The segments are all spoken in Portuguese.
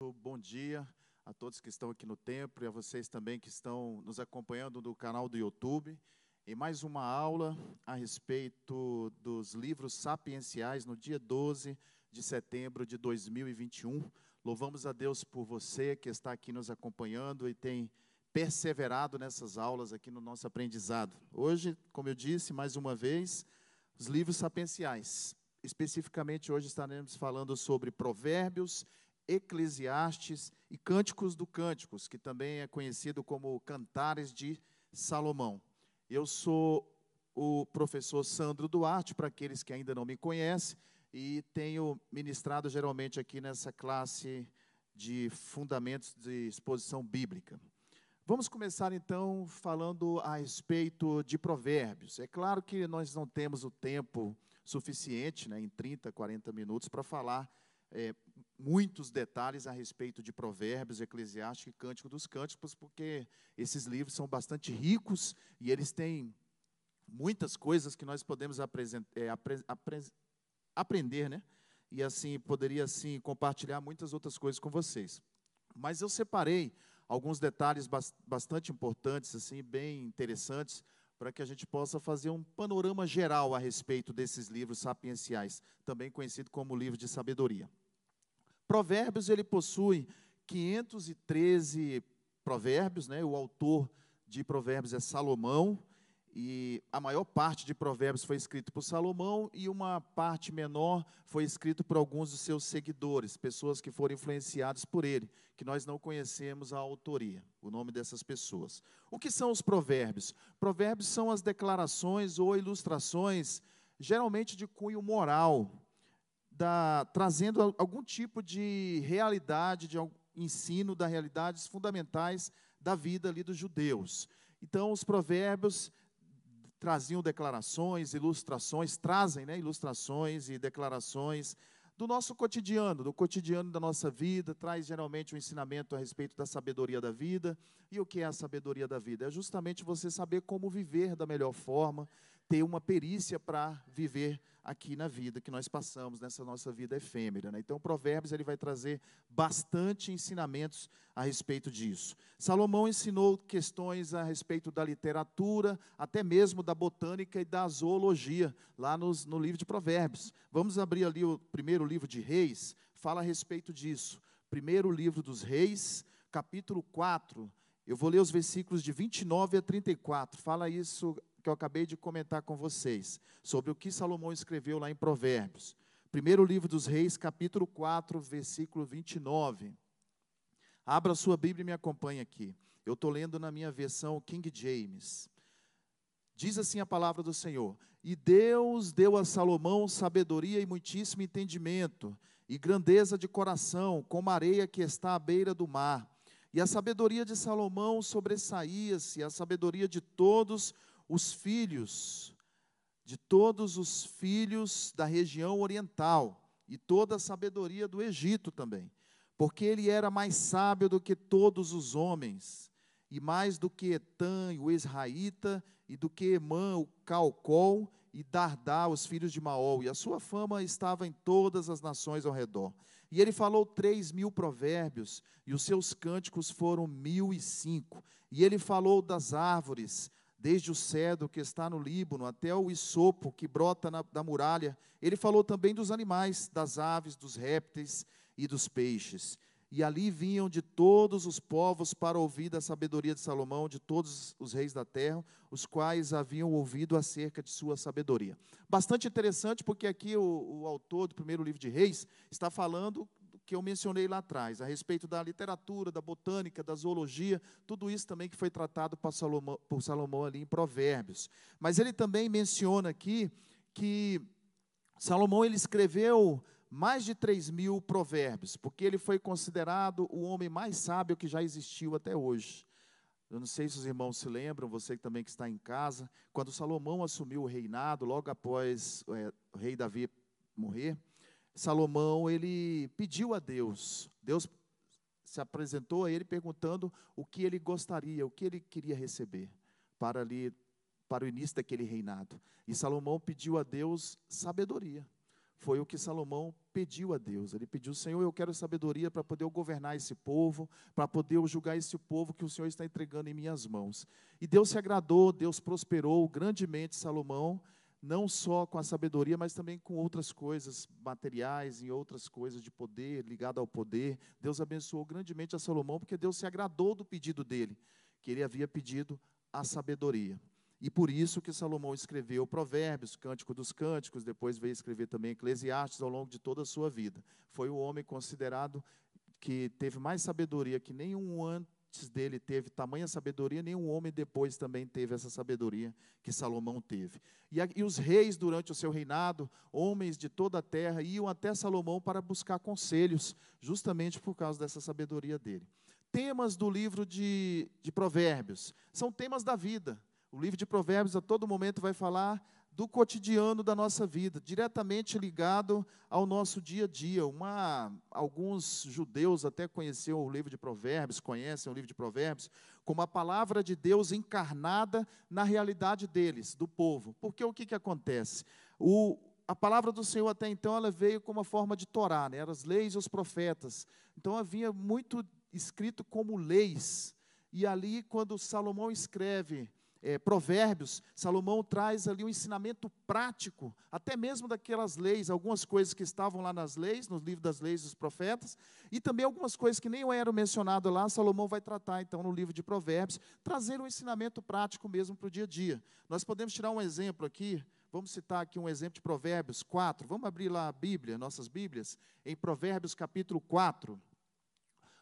Bom dia a todos que estão aqui no templo e a vocês também que estão nos acompanhando no canal do YouTube. Em mais uma aula a respeito dos livros sapienciais no dia 12 de setembro de 2021. Louvamos a Deus por você que está aqui nos acompanhando e tem perseverado nessas aulas aqui no nosso aprendizado. Hoje, como eu disse, mais uma vez, os livros sapienciais. Especificamente hoje estaremos falando sobre Provérbios Eclesiastes e Cânticos do Cânticos, que também é conhecido como Cantares de Salomão. Eu sou o professor Sandro Duarte, para aqueles que ainda não me conhecem, e tenho ministrado geralmente aqui nessa classe de fundamentos de exposição bíblica. Vamos começar então falando a respeito de provérbios. É claro que nós não temos o tempo suficiente, né, em 30, 40 minutos, para falar é, muitos detalhes a respeito de Provérbios, Eclesiástico e Cântico dos Cânticos, porque esses livros são bastante ricos e eles têm muitas coisas que nós podemos é, apre apre aprender, né? E assim, poderia assim compartilhar muitas outras coisas com vocês. Mas eu separei alguns detalhes bastante importantes, assim, bem interessantes, para que a gente possa fazer um panorama geral a respeito desses livros sapienciais, também conhecido como livro de sabedoria. Provérbios, ele possui 513 provérbios, né? o autor de provérbios é Salomão, e a maior parte de provérbios foi escrito por Salomão e uma parte menor foi escrito por alguns dos seus seguidores, pessoas que foram influenciadas por ele, que nós não conhecemos a autoria, o nome dessas pessoas. O que são os provérbios? Provérbios são as declarações ou ilustrações, geralmente de cunho moral, da, trazendo algum tipo de realidade, de ensino das realidades fundamentais da vida ali dos judeus. Então, os provérbios traziam declarações, ilustrações, trazem né, ilustrações e declarações do nosso cotidiano, do cotidiano da nossa vida, traz geralmente um ensinamento a respeito da sabedoria da vida. E o que é a sabedoria da vida? É justamente você saber como viver da melhor forma, ter uma perícia para viver aqui na vida que nós passamos, nessa nossa vida efêmera. Né? Então, Provérbios ele vai trazer bastante ensinamentos a respeito disso. Salomão ensinou questões a respeito da literatura, até mesmo da botânica e da zoologia, lá nos, no livro de Provérbios. Vamos abrir ali o primeiro livro de Reis, fala a respeito disso. Primeiro livro dos Reis, capítulo 4. Eu vou ler os versículos de 29 a 34. Fala isso que eu acabei de comentar com vocês, sobre o que Salomão escreveu lá em Provérbios. Primeiro livro dos Reis, capítulo 4, versículo 29. Abra sua Bíblia e me acompanhe aqui. Eu estou lendo na minha versão King James. Diz assim a palavra do Senhor: E Deus deu a Salomão sabedoria e muitíssimo entendimento, e grandeza de coração, como a areia que está à beira do mar. E a sabedoria de Salomão sobressaía-se, a sabedoria de todos os filhos, de todos os filhos da região oriental, e toda a sabedoria do Egito também, porque ele era mais sábio do que todos os homens, e mais do que Etã, o Israelita, e do que Emã, o Calcol, e Dardá, os filhos de Maol, e a sua fama estava em todas as nações ao redor. E ele falou três mil provérbios, e os seus cânticos foram mil e cinco. E ele falou das árvores, desde o cedro que está no Líbano até o isopo que brota na, da muralha. Ele falou também dos animais, das aves, dos répteis e dos peixes. E ali vinham de todos os povos para ouvir da sabedoria de Salomão, de todos os reis da terra, os quais haviam ouvido acerca de sua sabedoria. Bastante interessante, porque aqui o, o autor do primeiro livro de Reis está falando que eu mencionei lá atrás, a respeito da literatura, da botânica, da zoologia, tudo isso também que foi tratado por Salomão, por Salomão ali em Provérbios. Mas ele também menciona aqui que Salomão ele escreveu mais de 3 mil provérbios, porque ele foi considerado o homem mais sábio que já existiu até hoje. Eu não sei se os irmãos se lembram, você também que está em casa, quando Salomão assumiu o reinado, logo após é, o rei Davi morrer, Salomão, ele pediu a Deus, Deus se apresentou a ele perguntando o que ele gostaria, o que ele queria receber para ali para o início daquele reinado. E Salomão pediu a Deus sabedoria. foi o que Salomão pediu a Deus. Ele pediu, Senhor, eu quero sabedoria para poder governar esse povo, para poder julgar esse povo que o Senhor está entregando em minhas mãos. E Deus se agradou, Deus prosperou grandemente Salomão, não só com a sabedoria, mas também com outras coisas materiais e outras coisas de poder, ligado ao poder. Deus abençoou grandemente a Salomão, porque Deus se agradou do pedido dele, que ele havia pedido a sabedoria. E por isso que Salomão escreveu Provérbios, Cântico dos Cânticos, depois veio escrever também Eclesiastes ao longo de toda a sua vida. Foi o homem considerado que teve mais sabedoria que nenhum antes dele teve tamanha sabedoria, nenhum homem depois também teve essa sabedoria que Salomão teve. E, e os reis, durante o seu reinado, homens de toda a terra, iam até Salomão para buscar conselhos, justamente por causa dessa sabedoria dele. Temas do livro de, de Provérbios são temas da vida o livro de Provérbios a todo momento vai falar do cotidiano da nossa vida, diretamente ligado ao nosso dia a dia. Uma, alguns judeus até conheciam o livro de Provérbios, conhecem o livro de Provérbios, como a palavra de Deus encarnada na realidade deles, do povo. Porque o que, que acontece? O, a palavra do Senhor até então ela veio como uma forma de Torá, né? eram as leis e os profetas. Então havia muito escrito como leis. E ali, quando Salomão escreve é, Provérbios, Salomão traz ali um ensinamento prático, até mesmo daquelas leis, algumas coisas que estavam lá nas leis, no livro das leis dos profetas, e também algumas coisas que nem eram mencionadas lá, Salomão vai tratar então no livro de Provérbios, trazer um ensinamento prático mesmo para o dia a dia. Nós podemos tirar um exemplo aqui, vamos citar aqui um exemplo de Provérbios 4, vamos abrir lá a Bíblia, nossas Bíblias, em Provérbios capítulo 4.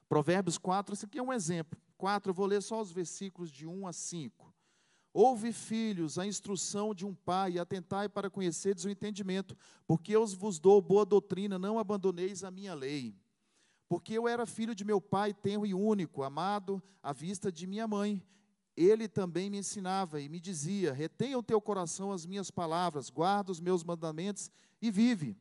Provérbios 4, esse aqui é um exemplo. 4, eu vou ler só os versículos de 1 a 5. Ouve, filhos, a instrução de um pai, e atentai para conheceres o entendimento, porque eu vos dou boa doutrina, não abandoneis a minha lei. Porque eu era filho de meu pai, tenro e único, amado à vista de minha mãe. Ele também me ensinava e me dizia: retenha o teu coração as minhas palavras, guarda os meus mandamentos e vive.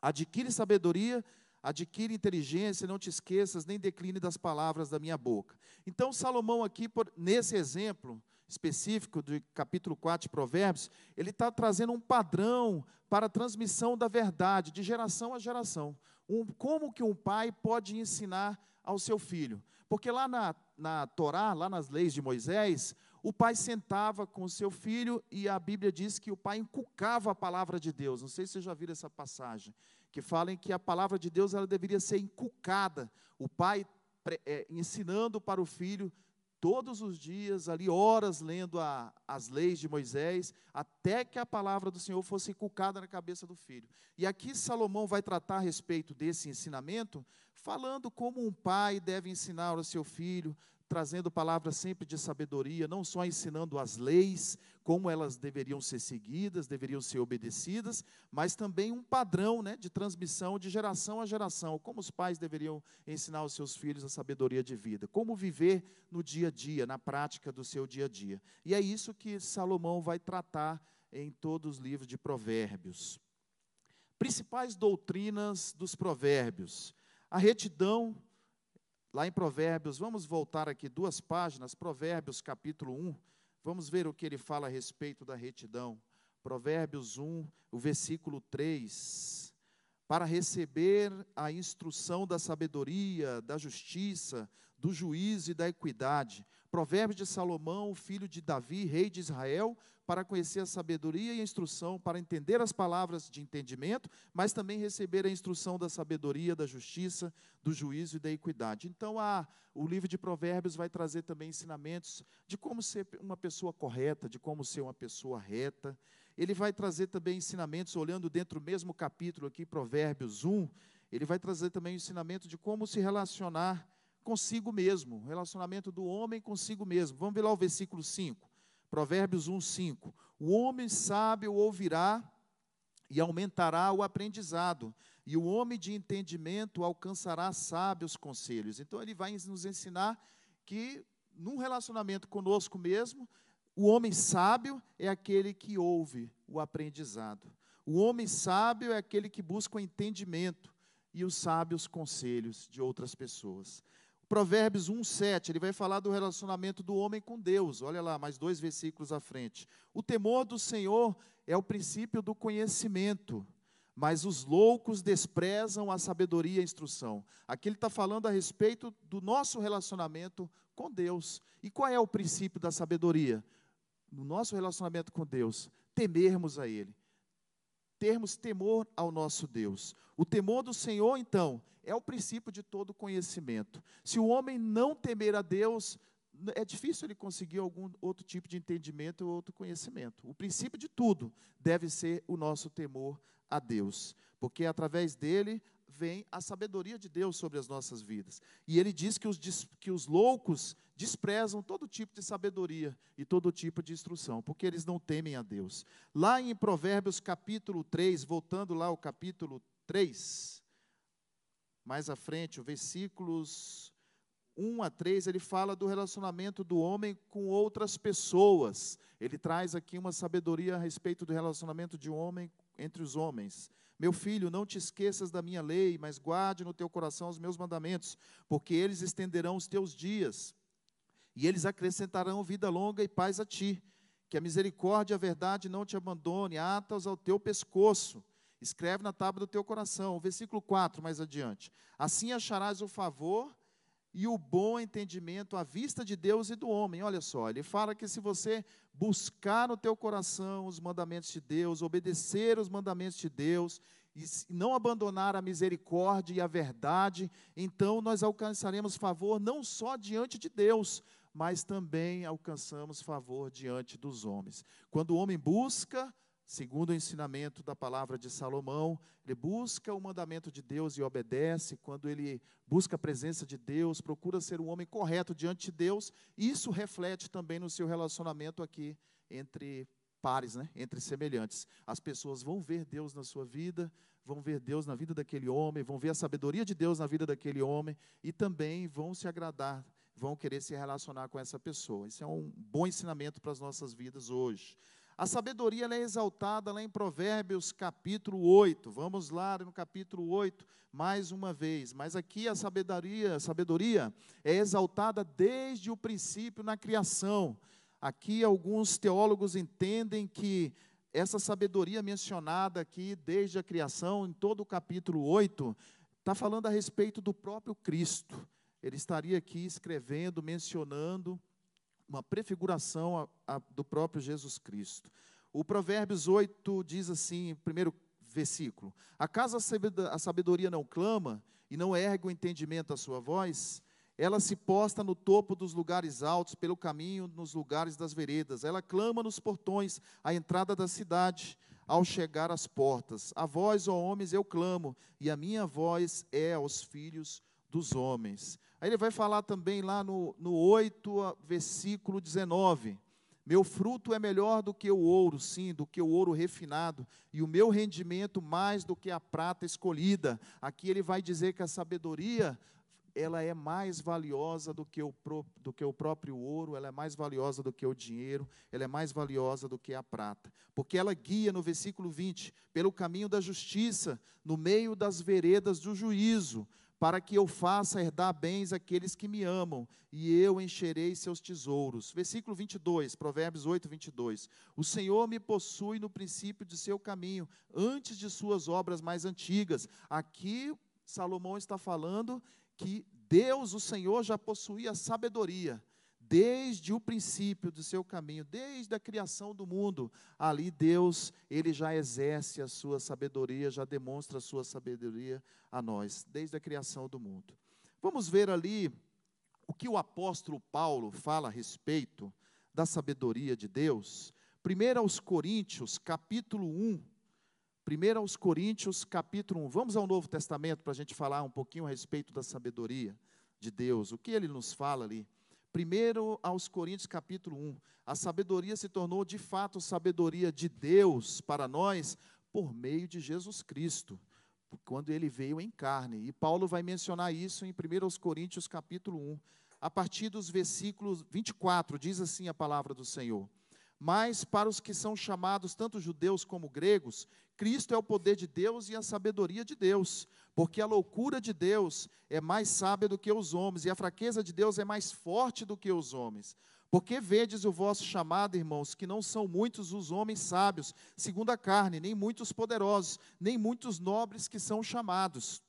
Adquire sabedoria, adquire inteligência, não te esqueças, nem decline das palavras da minha boca. Então, Salomão, aqui, por, nesse exemplo, específico do capítulo 4 de Provérbios, ele está trazendo um padrão para a transmissão da verdade, de geração a geração. Um, como que um pai pode ensinar ao seu filho? Porque lá na, na Torá, lá nas leis de Moisés, o pai sentava com o seu filho e a Bíblia diz que o pai inculcava a palavra de Deus. Não sei se vocês já viram essa passagem, que fala que a palavra de Deus ela deveria ser inculcada. O pai é, ensinando para o filho todos os dias, ali horas lendo a, as leis de Moisés, até que a palavra do Senhor fosse inculcada na cabeça do filho. E aqui Salomão vai tratar a respeito desse ensinamento, falando como um pai deve ensinar ao seu filho, trazendo palavras sempre de sabedoria, não só ensinando as leis, como elas deveriam ser seguidas, deveriam ser obedecidas, mas também um padrão né, de transmissão de geração a geração, como os pais deveriam ensinar aos seus filhos a sabedoria de vida, como viver no dia a dia, na prática do seu dia a dia. E é isso que Salomão vai tratar em todos os livros de Provérbios. Principais doutrinas dos Provérbios: a retidão Lá em Provérbios, vamos voltar aqui duas páginas, Provérbios capítulo 1, vamos ver o que ele fala a respeito da retidão. Provérbios 1, o versículo 3. Para receber a instrução da sabedoria, da justiça, do juízo e da equidade. Provérbios de Salomão, filho de Davi, rei de Israel, para conhecer a sabedoria e a instrução, para entender as palavras de entendimento, mas também receber a instrução da sabedoria, da justiça, do juízo e da equidade. Então, a, o livro de Provérbios vai trazer também ensinamentos de como ser uma pessoa correta, de como ser uma pessoa reta. Ele vai trazer também ensinamentos, olhando dentro do mesmo capítulo aqui, Provérbios 1, ele vai trazer também o ensinamento de como se relacionar consigo mesmo, relacionamento do homem consigo mesmo. Vamos ver lá o versículo 5. Provérbios 1, 5. O homem sábio ouvirá e aumentará o aprendizado, e o homem de entendimento alcançará sábios conselhos. Então, ele vai nos ensinar que, num relacionamento conosco mesmo, o homem sábio é aquele que ouve o aprendizado. O homem sábio é aquele que busca o entendimento e os sábios conselhos de outras pessoas. Provérbios 1:7, ele vai falar do relacionamento do homem com Deus. Olha lá, mais dois versículos à frente. O temor do Senhor é o princípio do conhecimento. mas os loucos desprezam a sabedoria e a instrução. Aqui ele está falando a respeito do nosso relacionamento com Deus. E qual é o princípio da sabedoria? No nosso relacionamento com Deus, temermos a Ele, termos temor ao nosso Deus. O temor do Senhor, então, é o princípio de todo conhecimento. Se o homem não temer a Deus, é difícil ele conseguir algum outro tipo de entendimento ou outro conhecimento. O princípio de tudo deve ser o nosso temor a Deus, porque através dele vem a sabedoria de Deus sobre as nossas vidas. E ele diz que os, que os loucos desprezam todo tipo de sabedoria e todo tipo de instrução, porque eles não temem a Deus. Lá em Provérbios capítulo 3, voltando lá ao capítulo 3, mais à frente, versículos 1 a 3, ele fala do relacionamento do homem com outras pessoas. Ele traz aqui uma sabedoria a respeito do relacionamento de um homem entre os homens. Meu filho, não te esqueças da minha lei, mas guarde no teu coração os meus mandamentos, porque eles estenderão os teus dias, e eles acrescentarão vida longa e paz a ti. Que a misericórdia e a verdade não te abandone, atas ao teu pescoço. Escreve na tábua do teu coração. Versículo 4, mais adiante. Assim acharás o favor e o bom entendimento à vista de Deus e do homem. Olha só, ele fala que se você buscar no teu coração os mandamentos de Deus, obedecer os mandamentos de Deus, e não abandonar a misericórdia e a verdade, então nós alcançaremos favor não só diante de Deus, mas também alcançamos favor diante dos homens. Quando o homem busca Segundo o ensinamento da palavra de Salomão, ele busca o mandamento de Deus e obedece. Quando ele busca a presença de Deus, procura ser um homem correto diante de Deus, isso reflete também no seu relacionamento aqui entre pares, né? entre semelhantes. As pessoas vão ver Deus na sua vida, vão ver Deus na vida daquele homem, vão ver a sabedoria de Deus na vida daquele homem e também vão se agradar, vão querer se relacionar com essa pessoa. Isso é um bom ensinamento para as nossas vidas hoje. A sabedoria é exaltada lá em Provérbios capítulo 8. Vamos lá no capítulo 8 mais uma vez. Mas aqui a sabedoria, a sabedoria é exaltada desde o princípio na criação. Aqui alguns teólogos entendem que essa sabedoria mencionada aqui desde a criação, em todo o capítulo 8, está falando a respeito do próprio Cristo. Ele estaria aqui escrevendo, mencionando uma prefiguração a, a, do próprio Jesus Cristo. O Provérbios 8 diz assim, primeiro versículo: Acaso a sabedoria não clama e não ergue o entendimento à sua voz? Ela se posta no topo dos lugares altos, pelo caminho, nos lugares das veredas. Ela clama nos portões, à entrada da cidade, ao chegar às portas. A voz, ó homens, eu clamo, e a minha voz é aos filhos dos homens. Aí ele vai falar também lá no, no 8, versículo 19. Meu fruto é melhor do que o ouro, sim, do que o ouro refinado, e o meu rendimento mais do que a prata escolhida. Aqui ele vai dizer que a sabedoria, ela é mais valiosa do que, o, do que o próprio ouro, ela é mais valiosa do que o dinheiro, ela é mais valiosa do que a prata. Porque ela guia, no versículo 20, pelo caminho da justiça, no meio das veredas do juízo para que eu faça herdar bens aqueles que me amam, e eu encherei seus tesouros. Versículo 22, Provérbios 8, 22. O Senhor me possui no princípio de seu caminho, antes de suas obras mais antigas. Aqui, Salomão está falando que Deus, o Senhor, já possuía sabedoria desde o princípio do seu caminho, desde a criação do mundo, ali Deus, ele já exerce a sua sabedoria, já demonstra a sua sabedoria a nós, desde a criação do mundo. Vamos ver ali o que o apóstolo Paulo fala a respeito da sabedoria de Deus. Primeiro aos Coríntios, capítulo 1. Primeiro aos Coríntios, capítulo 1. Vamos ao Novo Testamento para a gente falar um pouquinho a respeito da sabedoria de Deus. O que ele nos fala ali? Primeiro aos Coríntios capítulo 1, a sabedoria se tornou de fato sabedoria de Deus para nós por meio de Jesus Cristo, quando ele veio em carne. E Paulo vai mencionar isso em 1 aos Coríntios capítulo 1, a partir dos versículos 24, diz assim a palavra do Senhor: mas para os que são chamados, tanto judeus como gregos, Cristo é o poder de Deus e a sabedoria de Deus, porque a loucura de Deus é mais sábia do que os homens, e a fraqueza de Deus é mais forte do que os homens. Porque vedes o vosso chamado, irmãos, que não são muitos os homens sábios, segundo a carne, nem muitos poderosos, nem muitos nobres que são chamados.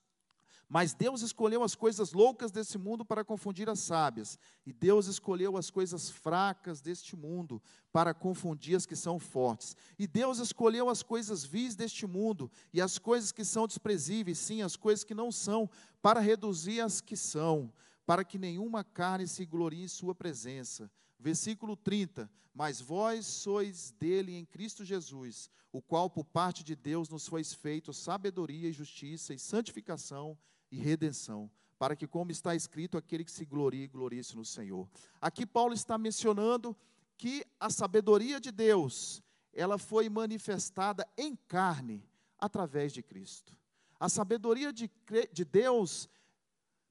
Mas Deus escolheu as coisas loucas desse mundo para confundir as sábias, e Deus escolheu as coisas fracas deste mundo para confundir as que são fortes. E Deus escolheu as coisas vis deste mundo e as coisas que são desprezíveis, sim, as coisas que não são, para reduzir as que são, para que nenhuma carne se glorie em sua presença. Versículo 30: Mas vós sois dele em Cristo Jesus, o qual por parte de Deus nos foi feito sabedoria e justiça e santificação e redenção, para que, como está escrito, aquele que se glorie, glorie-se no Senhor. Aqui Paulo está mencionando que a sabedoria de Deus, ela foi manifestada em carne através de Cristo. A sabedoria de, de Deus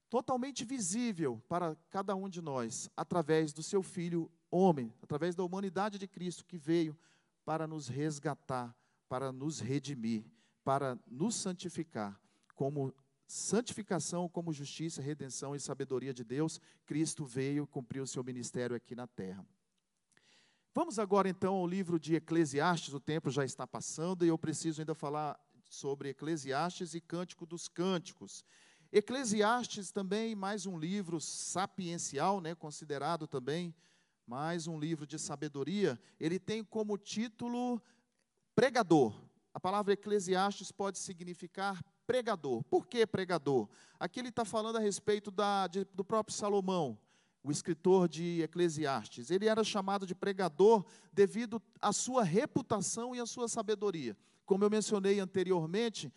totalmente visível para cada um de nós, através do seu Filho homem, através da humanidade de Cristo que veio para nos resgatar, para nos redimir, para nos santificar, como santificação, como justiça, redenção e sabedoria de Deus, Cristo veio cumprir o seu ministério aqui na terra. Vamos agora então ao livro de Eclesiastes, o tempo já está passando e eu preciso ainda falar sobre Eclesiastes e Cântico dos Cânticos. Eclesiastes também, mais um livro sapiencial, né, considerado também mais um livro de sabedoria. Ele tem como título pregador. A palavra Eclesiastes pode significar pregador. Por que pregador? Aqui ele está falando a respeito da, de, do próprio Salomão, o escritor de Eclesiastes. Ele era chamado de pregador devido à sua reputação e à sua sabedoria. Como eu mencionei anteriormente,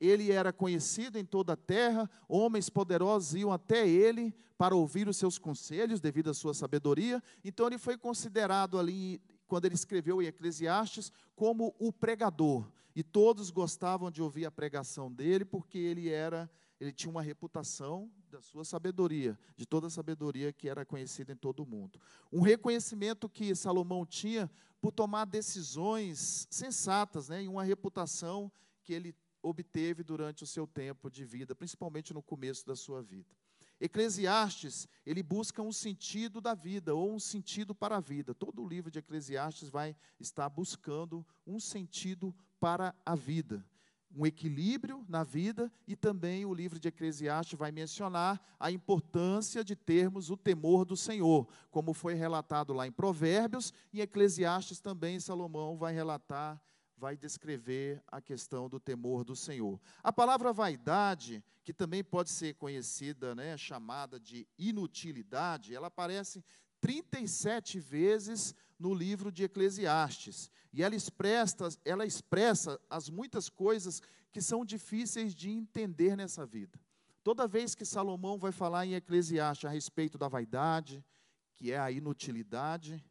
ele era conhecido em toda a terra, homens poderosos iam até ele para ouvir os seus conselhos devido à sua sabedoria. Então ele foi considerado ali quando ele escreveu em Eclesiastes, como o pregador. E todos gostavam de ouvir a pregação dele, porque ele era, ele tinha uma reputação da sua sabedoria, de toda a sabedoria que era conhecida em todo o mundo. Um reconhecimento que Salomão tinha por tomar decisões sensatas, né, e uma reputação que ele obteve durante o seu tempo de vida, principalmente no começo da sua vida. Eclesiastes, ele busca um sentido da vida, ou um sentido para a vida. Todo o livro de Eclesiastes vai estar buscando um sentido para a vida, um equilíbrio na vida, e também o livro de Eclesiastes vai mencionar a importância de termos o temor do Senhor, como foi relatado lá em Provérbios, e Eclesiastes também Salomão vai relatar vai descrever a questão do temor do Senhor. A palavra vaidade, que também pode ser conhecida, né, chamada de inutilidade, ela aparece 37 vezes no livro de Eclesiastes. E ela expressa, ela expressa as muitas coisas que são difíceis de entender nessa vida. Toda vez que Salomão vai falar em Eclesiastes a respeito da vaidade, que é a inutilidade,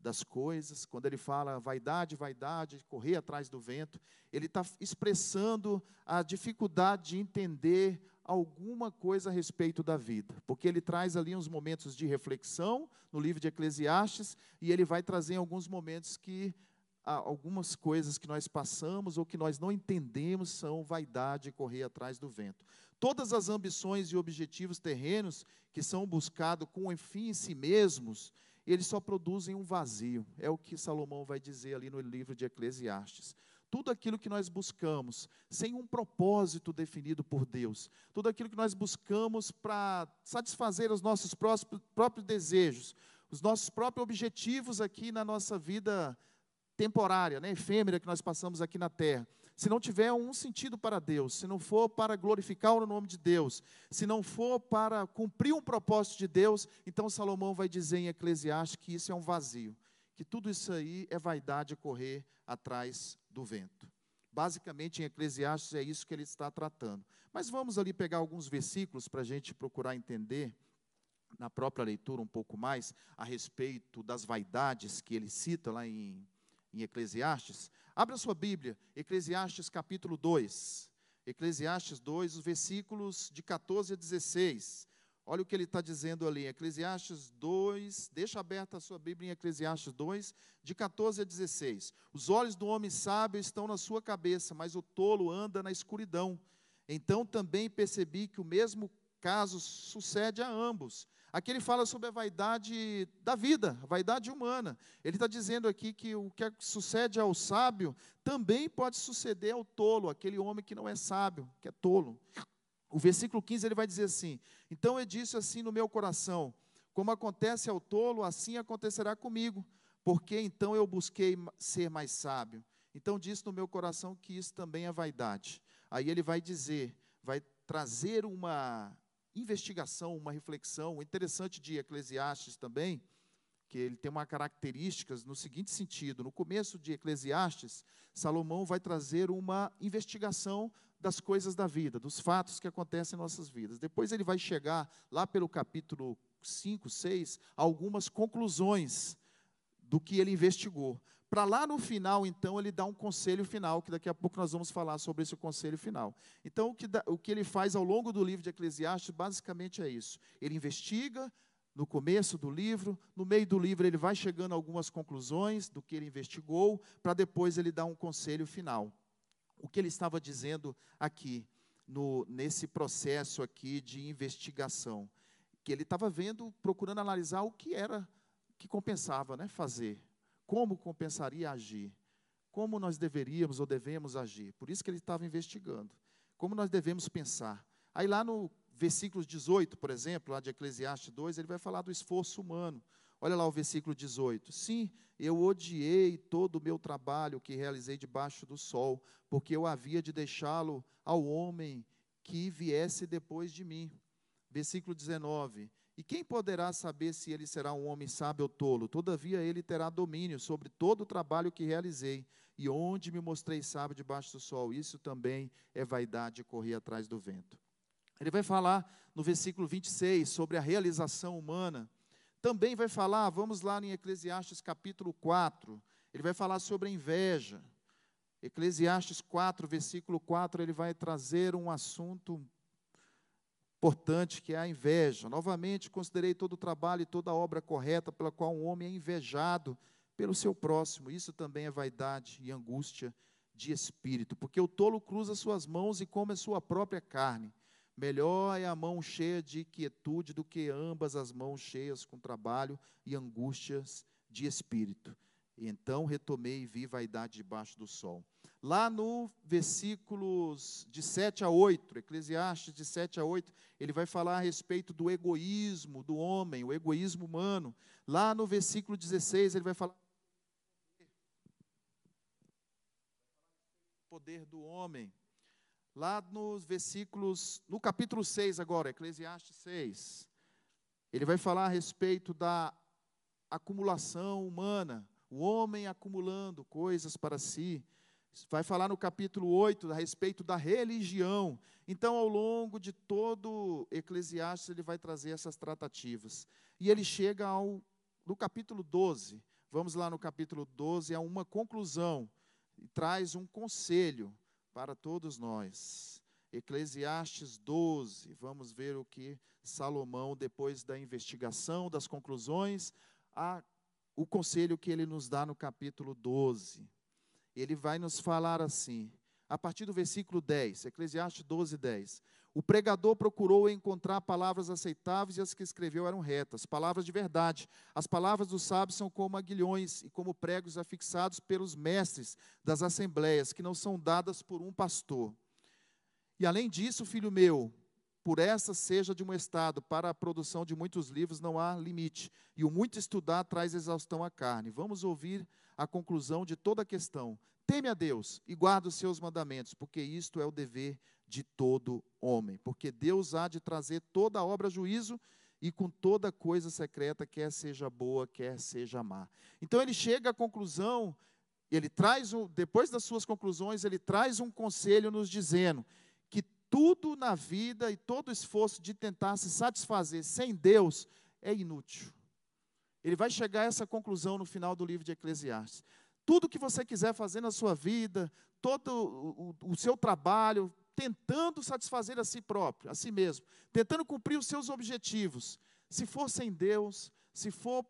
das coisas, quando ele fala vaidade, vaidade, correr atrás do vento, ele está expressando a dificuldade de entender alguma coisa a respeito da vida, porque ele traz ali uns momentos de reflexão no livro de Eclesiastes e ele vai trazer alguns momentos que algumas coisas que nós passamos ou que nós não entendemos são vaidade e correr atrás do vento. Todas as ambições e objetivos terrenos que são buscados com o fim em si mesmos, eles só produzem um vazio. É o que Salomão vai dizer ali no livro de Eclesiastes. Tudo aquilo que nós buscamos sem um propósito definido por Deus, tudo aquilo que nós buscamos para satisfazer os nossos próprios, desejos, os nossos próprios objetivos aqui na nossa vida temporária, né, efêmera que nós passamos aqui na terra se não tiver um sentido para Deus, se não for para glorificar o nome de Deus, se não for para cumprir um propósito de Deus, então Salomão vai dizer em Eclesiastes que isso é um vazio, que tudo isso aí é vaidade correr atrás do vento. Basicamente, em Eclesiastes é isso que ele está tratando. Mas vamos ali pegar alguns versículos para a gente procurar entender, na própria leitura, um pouco mais, a respeito das vaidades que ele cita lá em, em Eclesiastes. Abra sua Bíblia, Eclesiastes capítulo 2. Eclesiastes 2, os versículos de 14 a 16. Olha o que ele está dizendo ali, Eclesiastes 2, deixa aberta a sua Bíblia em Eclesiastes 2, de 14 a 16. Os olhos do homem sábio estão na sua cabeça, mas o tolo anda na escuridão. Então também percebi que o mesmo casos sucede a ambos. Aqui ele fala sobre a vaidade da vida, a vaidade humana. Ele está dizendo aqui que o que sucede ao sábio também pode suceder ao tolo, aquele homem que não é sábio, que é tolo. O versículo 15 ele vai dizer assim: Então eu disse assim no meu coração: Como acontece ao tolo, assim acontecerá comigo, porque então eu busquei ser mais sábio. Então disse no meu coração que isso também é vaidade. Aí ele vai dizer, vai trazer uma investigação, uma reflexão interessante de Eclesiastes também, que ele tem uma característica no seguinte sentido: no começo de Eclesiastes, Salomão vai trazer uma investigação das coisas da vida, dos fatos que acontecem em nossas vidas. Depois ele vai chegar lá pelo capítulo 5, 6, algumas conclusões do que ele investigou. Para lá no final, então, ele dá um conselho final, que daqui a pouco nós vamos falar sobre esse conselho final. Então, o que, o que ele faz ao longo do livro de Eclesiastes, basicamente é isso. Ele investiga no começo do livro, no meio do livro ele vai chegando a algumas conclusões do que ele investigou, para depois ele dar um conselho final. O que ele estava dizendo aqui, no, nesse processo aqui de investigação, que ele estava vendo, procurando analisar o que era que compensava né, fazer como compensaria agir, como nós deveríamos ou devemos agir. Por isso que ele estava investigando. Como nós devemos pensar. Aí lá no versículo 18, por exemplo, lá de Eclesiastes 2, ele vai falar do esforço humano. Olha lá o versículo 18. Sim, eu odiei todo o meu trabalho que realizei debaixo do sol, porque eu havia de deixá-lo ao homem que viesse depois de mim. Versículo 19. E quem poderá saber se ele será um homem sábio ou tolo? Todavia ele terá domínio sobre todo o trabalho que realizei e onde me mostrei sábio debaixo do sol. Isso também é vaidade correr atrás do vento. Ele vai falar no versículo 26 sobre a realização humana. Também vai falar, vamos lá em Eclesiastes capítulo 4, ele vai falar sobre a inveja. Eclesiastes 4, versículo 4, ele vai trazer um assunto importante que é a inveja. Novamente, considerei todo o trabalho e toda a obra correta pela qual um homem é invejado pelo seu próximo. Isso também é vaidade e angústia de espírito, porque o tolo cruza suas mãos e come a sua própria carne. Melhor é a mão cheia de quietude do que ambas as mãos cheias com trabalho e angústias de espírito. E então retomei e vi vaidade debaixo do sol. Lá no versículos de 7 a 8, Eclesiastes de 7 a 8, ele vai falar a respeito do egoísmo do homem, o egoísmo humano. Lá no versículo 16, ele vai falar poder do homem. Lá nos versículos, no capítulo 6 agora, Eclesiastes 6, ele vai falar a respeito da acumulação humana, homem acumulando coisas para si vai falar no capítulo 8 a respeito da religião. Então, ao longo de todo Eclesiastes, ele vai trazer essas tratativas. E ele chega ao no capítulo 12. Vamos lá no capítulo 12, a uma conclusão e traz um conselho para todos nós. Eclesiastes 12, vamos ver o que Salomão, depois da investigação, das conclusões, a, o conselho que ele nos dá no capítulo 12 ele vai nos falar assim, a partir do versículo 10, Eclesiastes 12, 10. O pregador procurou encontrar palavras aceitáveis e as que escreveu eram retas, palavras de verdade. As palavras dos sábios são como aguilhões e como pregos afixados pelos mestres das assembleias, que não são dadas por um pastor. E além disso, filho meu, por essa seja de um estado para a produção de muitos livros não há limite, e o muito estudar traz exaustão à carne. Vamos ouvir a conclusão de toda a questão. Teme a Deus e guarda os seus mandamentos, porque isto é o dever de todo homem. Porque Deus há de trazer toda a obra a juízo e com toda coisa secreta, quer seja boa, quer seja má. Então ele chega à conclusão, ele traz, um, depois das suas conclusões, ele traz um conselho nos dizendo tudo na vida e todo esforço de tentar se satisfazer sem Deus é inútil. Ele vai chegar a essa conclusão no final do livro de Eclesiastes. Tudo que você quiser fazer na sua vida, todo o, o, o seu trabalho, tentando satisfazer a si próprio, a si mesmo, tentando cumprir os seus objetivos, se for sem Deus, se for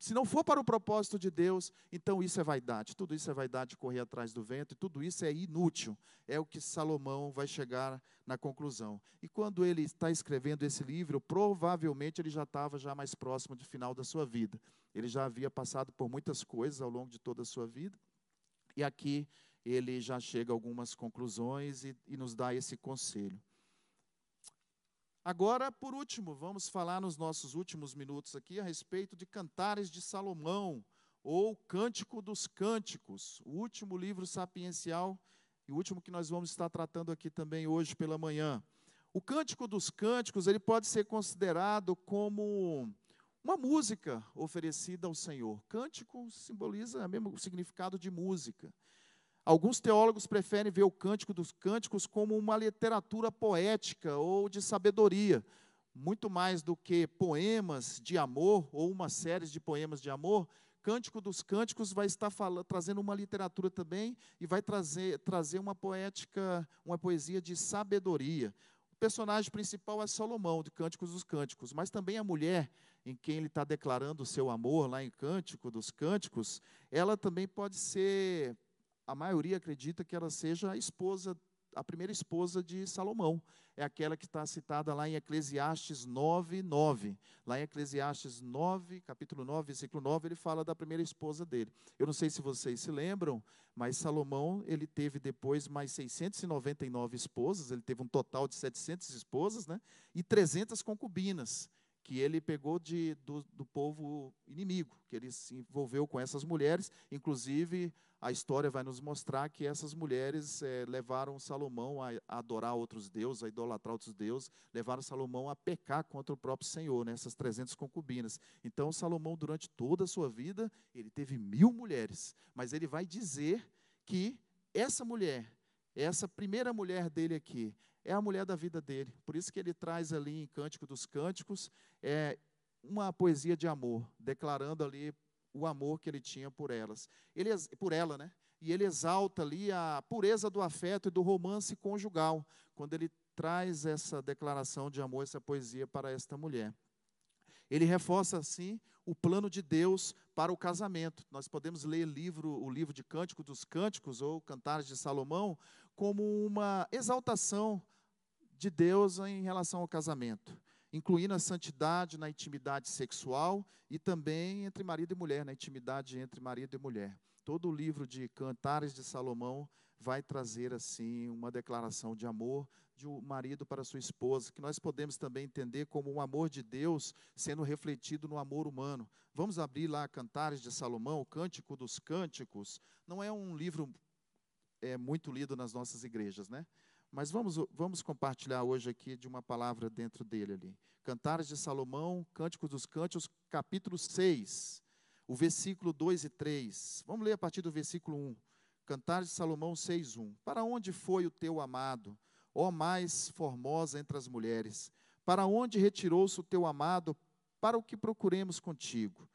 se não for para o propósito de Deus, então isso é vaidade. Tudo isso é vaidade de correr atrás do vento, e tudo isso é inútil. É o que Salomão vai chegar na conclusão. E quando ele está escrevendo esse livro, provavelmente ele já estava já mais próximo do final da sua vida. Ele já havia passado por muitas coisas ao longo de toda a sua vida. E aqui ele já chega a algumas conclusões e, e nos dá esse conselho. Agora, por último, vamos falar nos nossos últimos minutos aqui a respeito de Cantares de Salomão, ou Cântico dos Cânticos, o último livro sapiencial e o último que nós vamos estar tratando aqui também hoje pela manhã. O Cântico dos Cânticos, ele pode ser considerado como uma música oferecida ao Senhor. Cântico simboliza o mesmo significado de música. Alguns teólogos preferem ver o Cântico dos Cânticos como uma literatura poética ou de sabedoria, muito mais do que poemas de amor ou uma série de poemas de amor. Cântico dos Cânticos vai estar falando, trazendo uma literatura também e vai trazer, trazer uma poética, uma poesia de sabedoria. O personagem principal é Salomão, de Cânticos dos Cânticos, mas também a mulher em quem ele está declarando o seu amor lá em Cântico dos Cânticos, ela também pode ser a maioria acredita que ela seja a esposa, a primeira esposa de Salomão. É aquela que está citada lá em Eclesiastes 9, 9. Lá em Eclesiastes 9, capítulo 9, versículo 9, ele fala da primeira esposa dele. Eu não sei se vocês se lembram, mas Salomão, ele teve depois mais 699 esposas, ele teve um total de 700 esposas, né? E 300 concubinas que ele pegou de, do, do povo inimigo, que ele se envolveu com essas mulheres, inclusive a história vai nos mostrar que essas mulheres é, levaram Salomão a, adorar outros deuses, a idolatrar outros deuses, levaram Salomão a pecar contra o próprio Senhor, né, essas 300 concubinas. Então, Salomão, durante toda a sua vida, ele teve mil mulheres, mas ele vai dizer que essa mulher, essa primeira mulher dele aqui, é a mulher da vida dele. Por isso que ele traz ali em Cântico dos Cânticos é, uma poesia de amor, declarando ali o amor que ele tinha por elas. Ele, por ela, né? E ele exalta ali a pureza do afeto e do romance conjugal, quando ele traz essa declaração de amor, essa poesia para esta mulher. Ele reforça assim o plano de Deus para o casamento. Nós podemos ler livro, o livro de Cântico dos Cânticos ou Cantares de Salomão como uma exaltação de Deus em relação ao casamento incluindo a santidade na intimidade sexual e também entre marido e mulher, na intimidade entre marido e mulher. Todo o livro de Cantares de Salomão vai trazer assim uma declaração de amor de um marido para sua esposa, que nós podemos também entender como um amor de Deus sendo refletido no amor humano. Vamos abrir lá Cantares de Salomão, o Cântico dos Cânticos. Não é um livro é, muito lido nas nossas igrejas, né? Mas vamos, vamos compartilhar hoje aqui de uma palavra dentro dele ali. Cantares de Salomão, Cânticos dos Cânticos, capítulo 6, o versículo 2 e 3. Vamos ler a partir do versículo 1. Cantares de Salomão 6, 1. Para onde foi o teu amado, ó mais formosa entre as mulheres? Para onde retirou-se o teu amado, para o que procuremos contigo?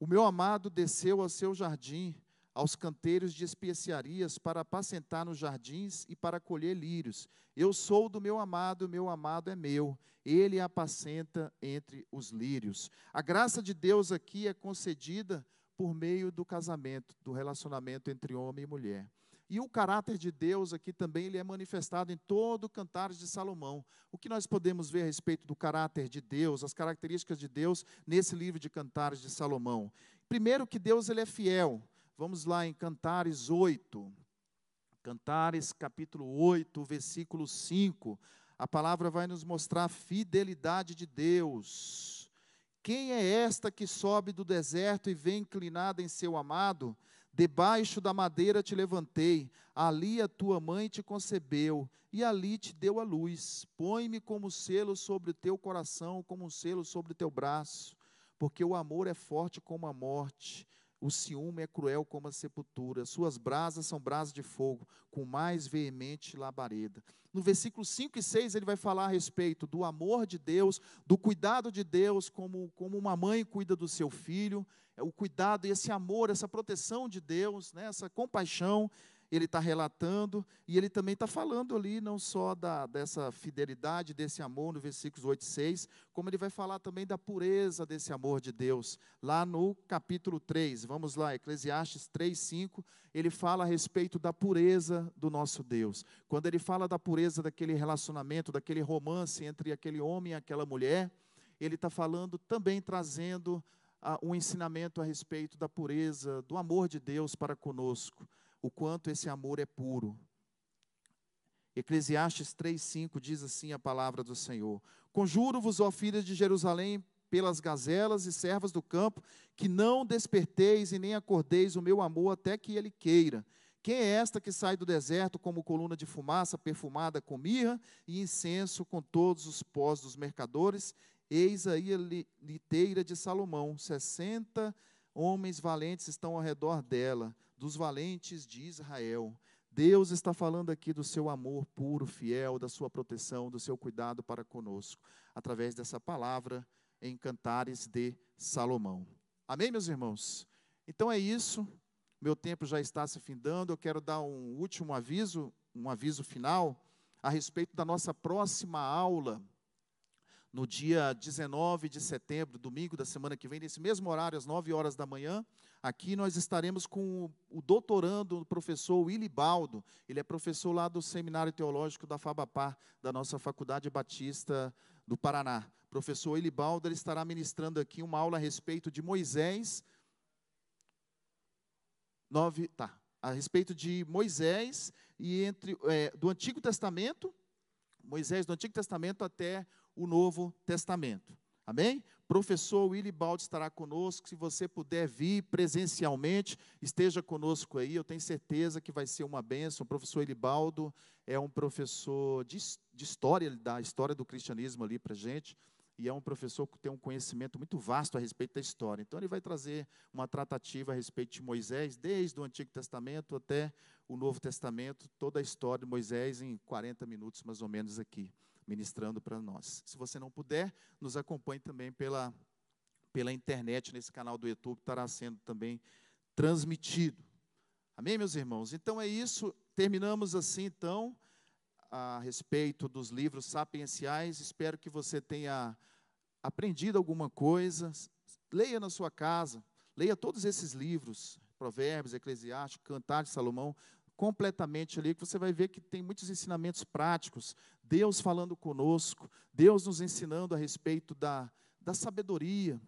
O meu amado desceu ao seu jardim, aos canteiros de especiarias para apacentar nos jardins e para colher lírios. Eu sou do meu amado, meu amado é meu. Ele apacenta entre os lírios. A graça de Deus aqui é concedida por meio do casamento, do relacionamento entre homem e mulher. E o caráter de Deus aqui também ele é manifestado em todo o Cantares de Salomão. O que nós podemos ver a respeito do caráter de Deus, as características de Deus nesse livro de Cantares de Salomão? Primeiro que Deus ele é fiel. Vamos lá em Cantares 8. Cantares capítulo 8, versículo 5. A palavra vai nos mostrar a fidelidade de Deus. Quem é esta que sobe do deserto e vem inclinada em seu amado? Debaixo da madeira te levantei, ali a tua mãe te concebeu, e ali te deu a luz. Põe-me como selo sobre o teu coração, como um selo sobre o teu braço, porque o amor é forte como a morte o ciúme é cruel como a sepultura, suas brasas são brasas de fogo, com mais veemente labareda. No versículo 5 e 6, ele vai falar a respeito do amor de Deus, do cuidado de Deus, como, como uma mãe cuida do seu filho, é o cuidado, esse amor, essa proteção de Deus, né, essa compaixão. Ele está relatando, e ele também está falando ali não só da, dessa fidelidade, desse amor, no versículos 8 e 6, como ele vai falar também da pureza desse amor de Deus, lá no capítulo 3. Vamos lá, Eclesiastes 3, 5, ele fala a respeito da pureza do nosso Deus. Quando ele fala da pureza daquele relacionamento, daquele romance entre aquele homem e aquela mulher, ele está falando também trazendo uh, um ensinamento a respeito da pureza, do amor de Deus para conosco o quanto esse amor é puro. Eclesiastes 3,5 diz assim a palavra do Senhor: Conjuro-vos, ó filhas de Jerusalém, pelas gazelas e servas do campo, que não desperteis e nem acordeis o meu amor até que ele queira. Quem é esta que sai do deserto como coluna de fumaça perfumada com mirra e incenso com todos os pós dos mercadores? Eis aí a liteira de Salomão, sessenta homens valentes estão ao redor dela dos valentes de Israel. Deus está falando aqui do seu amor puro, fiel, da sua proteção, do seu cuidado para conosco, através dessa palavra em Cantares de Salomão. Amém, meus irmãos? Então é isso. Meu tempo já está se findando. Eu quero dar um último aviso, um aviso final a respeito da nossa próxima aula no dia 19 de setembro, domingo da semana que vem, nesse mesmo horário, às 9 horas da manhã. Aqui nós estaremos com o, doutorando, o professor Willy Baldo. Ele é professor lá do Seminário Teológico da Fabapar, da nossa Faculdade Batista do Paraná. professor Willy Baldo ele estará ministrando aqui uma aula a respeito de Moisés. Nove, tá, a respeito de Moisés e entre é, do Antigo Testamento, Moisés do Antigo Testamento até o Novo Testamento. Amém? Professor Willy Baldi estará conosco. Se você puder vir presencialmente, esteja conosco aí. Eu tenho certeza que vai ser uma bênção. O professor Ilibaldo é um professor de, de história, ele dá a história do cristianismo ali para gente. E é um professor que tem um conhecimento muito vasto a respeito da história. Então, ele vai trazer uma tratativa a respeito de Moisés, desde o Antigo Testamento até o Novo Testamento, toda a história de Moisés em 40 minutos, mais ou menos, aqui ministrando para nós. Se você não puder, nos acompanhe também pela, pela internet, nesse canal do YouTube, estará sendo também transmitido. Amém, meus irmãos? Então é isso. Terminamos assim, então, a respeito dos livros sapienciais. Espero que você tenha aprendido alguma coisa. Leia na sua casa, leia todos esses livros, Provérbios, Eclesiastes, Cantar de Salomão completamente ali, que você vai ver que tem muitos ensinamentos práticos, Deus falando conosco, Deus nos ensinando a respeito da, da sabedoria,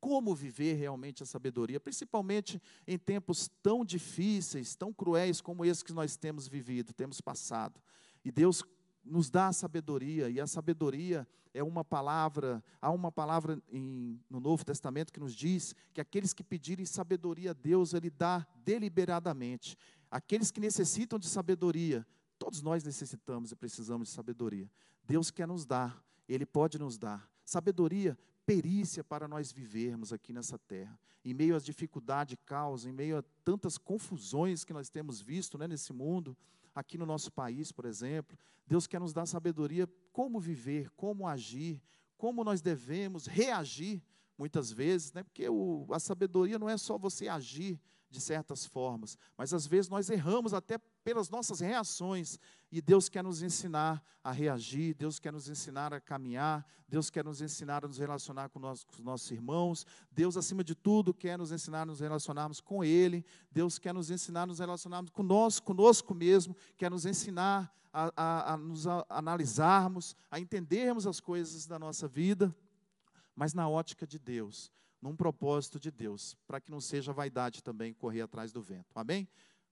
como viver realmente a sabedoria, principalmente em tempos tão difíceis, tão cruéis como esse que nós temos vivido, temos passado. E Deus nos dá a sabedoria, e a sabedoria é uma palavra, há uma palavra em, no Novo Testamento que nos diz que aqueles que pedirem sabedoria a Deus, Ele dá deliberadamente. Aqueles que necessitam de sabedoria, todos nós necessitamos e precisamos de sabedoria. Deus quer nos dar, Ele pode nos dar. Sabedoria, perícia para nós vivermos aqui nessa terra. Em meio às dificuldades, causa, em meio a tantas confusões que nós temos visto né, nesse mundo, aqui no nosso país, por exemplo, Deus quer nos dar sabedoria como viver, como agir, como nós devemos reagir muitas vezes, né? porque o, a sabedoria não é só você agir de certas formas, mas às vezes nós erramos até pelas nossas reações, e Deus quer nos ensinar a reagir, Deus quer nos ensinar a caminhar, Deus quer nos ensinar a nos relacionar com, nós, com os nossos irmãos, Deus, acima de tudo, quer nos ensinar a nos relacionarmos com Ele, Deus quer nos ensinar a nos relacionarmos conosco, conosco mesmo, quer nos ensinar a, a, a nos a, analisarmos, a entendermos as coisas da nossa vida, mas na ótica de Deus, num propósito de Deus, para que não seja vaidade também correr atrás do vento. Amém?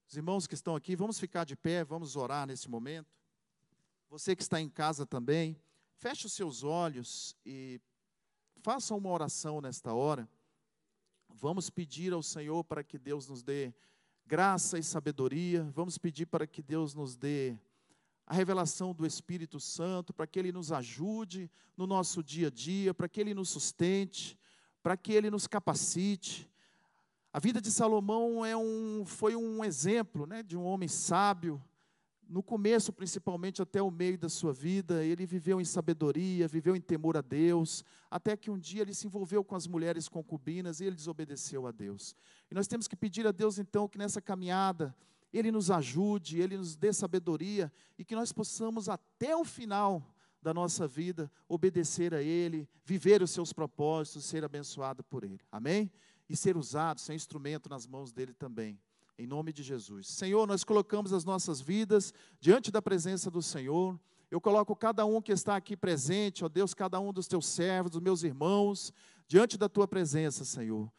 Os irmãos que estão aqui, vamos ficar de pé, vamos orar nesse momento. Você que está em casa também, feche os seus olhos e faça uma oração nesta hora. Vamos pedir ao Senhor para que Deus nos dê graça e sabedoria. Vamos pedir para que Deus nos dê a revelação do Espírito Santo, para que Ele nos ajude no nosso dia a dia, para que Ele nos sustente, para que Ele nos capacite. A vida de Salomão é um, foi um exemplo né, de um homem sábio. No começo, principalmente até o meio da sua vida, ele viveu em sabedoria, viveu em temor a Deus, até que um dia ele se envolveu com as mulheres concubinas e ele desobedeceu a Deus. E nós temos que pedir a Deus, então, que nessa caminhada, Ele nos ajude, Ele nos dê sabedoria e que nós possamos até o final da nossa vida obedecer a Ele, viver os seus propósitos, ser abençoado por Ele. Amém? E ser usado, ser instrumento nas mãos dele também. Em nome de Jesus. Senhor, nós colocamos as nossas vidas diante da presença do Senhor. Eu coloco cada um que está aqui presente, ó Deus, cada um dos teus servos, dos meus irmãos, diante da tua presença, Senhor.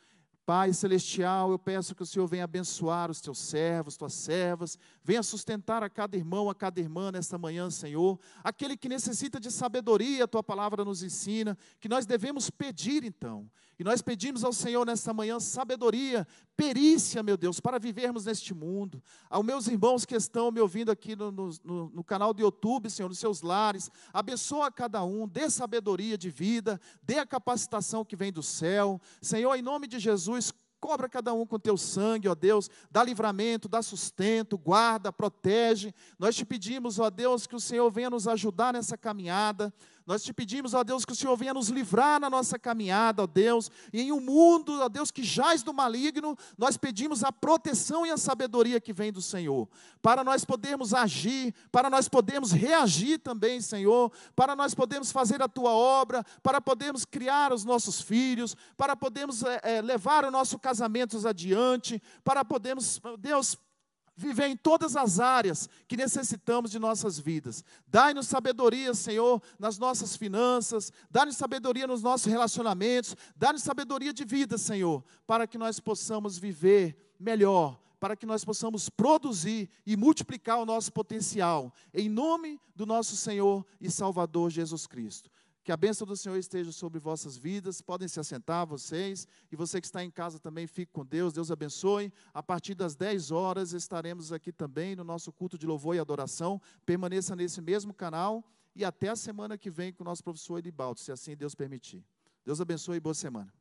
Pai celestial, eu peço que o Senhor venha abençoar os teus servos, tuas servas, venha sustentar a cada irmão, a cada irmã nesta manhã, Senhor. Aquele que necessita de sabedoria, a tua palavra nos ensina, que nós devemos pedir então. E nós pedimos ao Senhor nesta manhã sabedoria, perícia, meu Deus, para vivermos neste mundo. Aos meus irmãos que estão me ouvindo aqui no, no, no canal do YouTube, Senhor, nos seus lares, abençoa cada um, dê sabedoria de vida, dê a capacitação que vem do céu. Senhor, em nome de Jesus, cobra cada um com teu sangue, ó Deus, dá livramento, dá sustento, guarda, protege. Nós te pedimos, ó Deus, que o Senhor venha nos ajudar nessa caminhada. Nós te pedimos, ó Deus, que o Senhor venha nos livrar na nossa caminhada, ó Deus, e em um mundo, ó Deus, que jaz do maligno, nós pedimos a proteção e a sabedoria que vem do Senhor, para nós podermos agir, para nós podermos reagir também, Senhor, para nós podermos fazer a tua obra, para podermos criar os nossos filhos, para podermos é, é, levar o nosso casamento adiante, para podermos, Deus, viver em todas as áreas que necessitamos de nossas vidas. Dai-nos sabedoria, Senhor, nas nossas finanças, dai-nos sabedoria nos nossos relacionamentos, dai-nos sabedoria de vida, Senhor, para que nós possamos viver melhor, para que nós possamos produzir e multiplicar o nosso potencial, em nome do nosso Senhor e Salvador Jesus Cristo. Que a bênção do Senhor esteja sobre vossas vidas. Podem se assentar, vocês. E você que está em casa também, fique com Deus. Deus abençoe. A partir das 10 horas estaremos aqui também no nosso culto de louvor e adoração. Permaneça nesse mesmo canal. E até a semana que vem com o nosso professor Edibaldo, se assim Deus permitir. Deus abençoe e boa semana.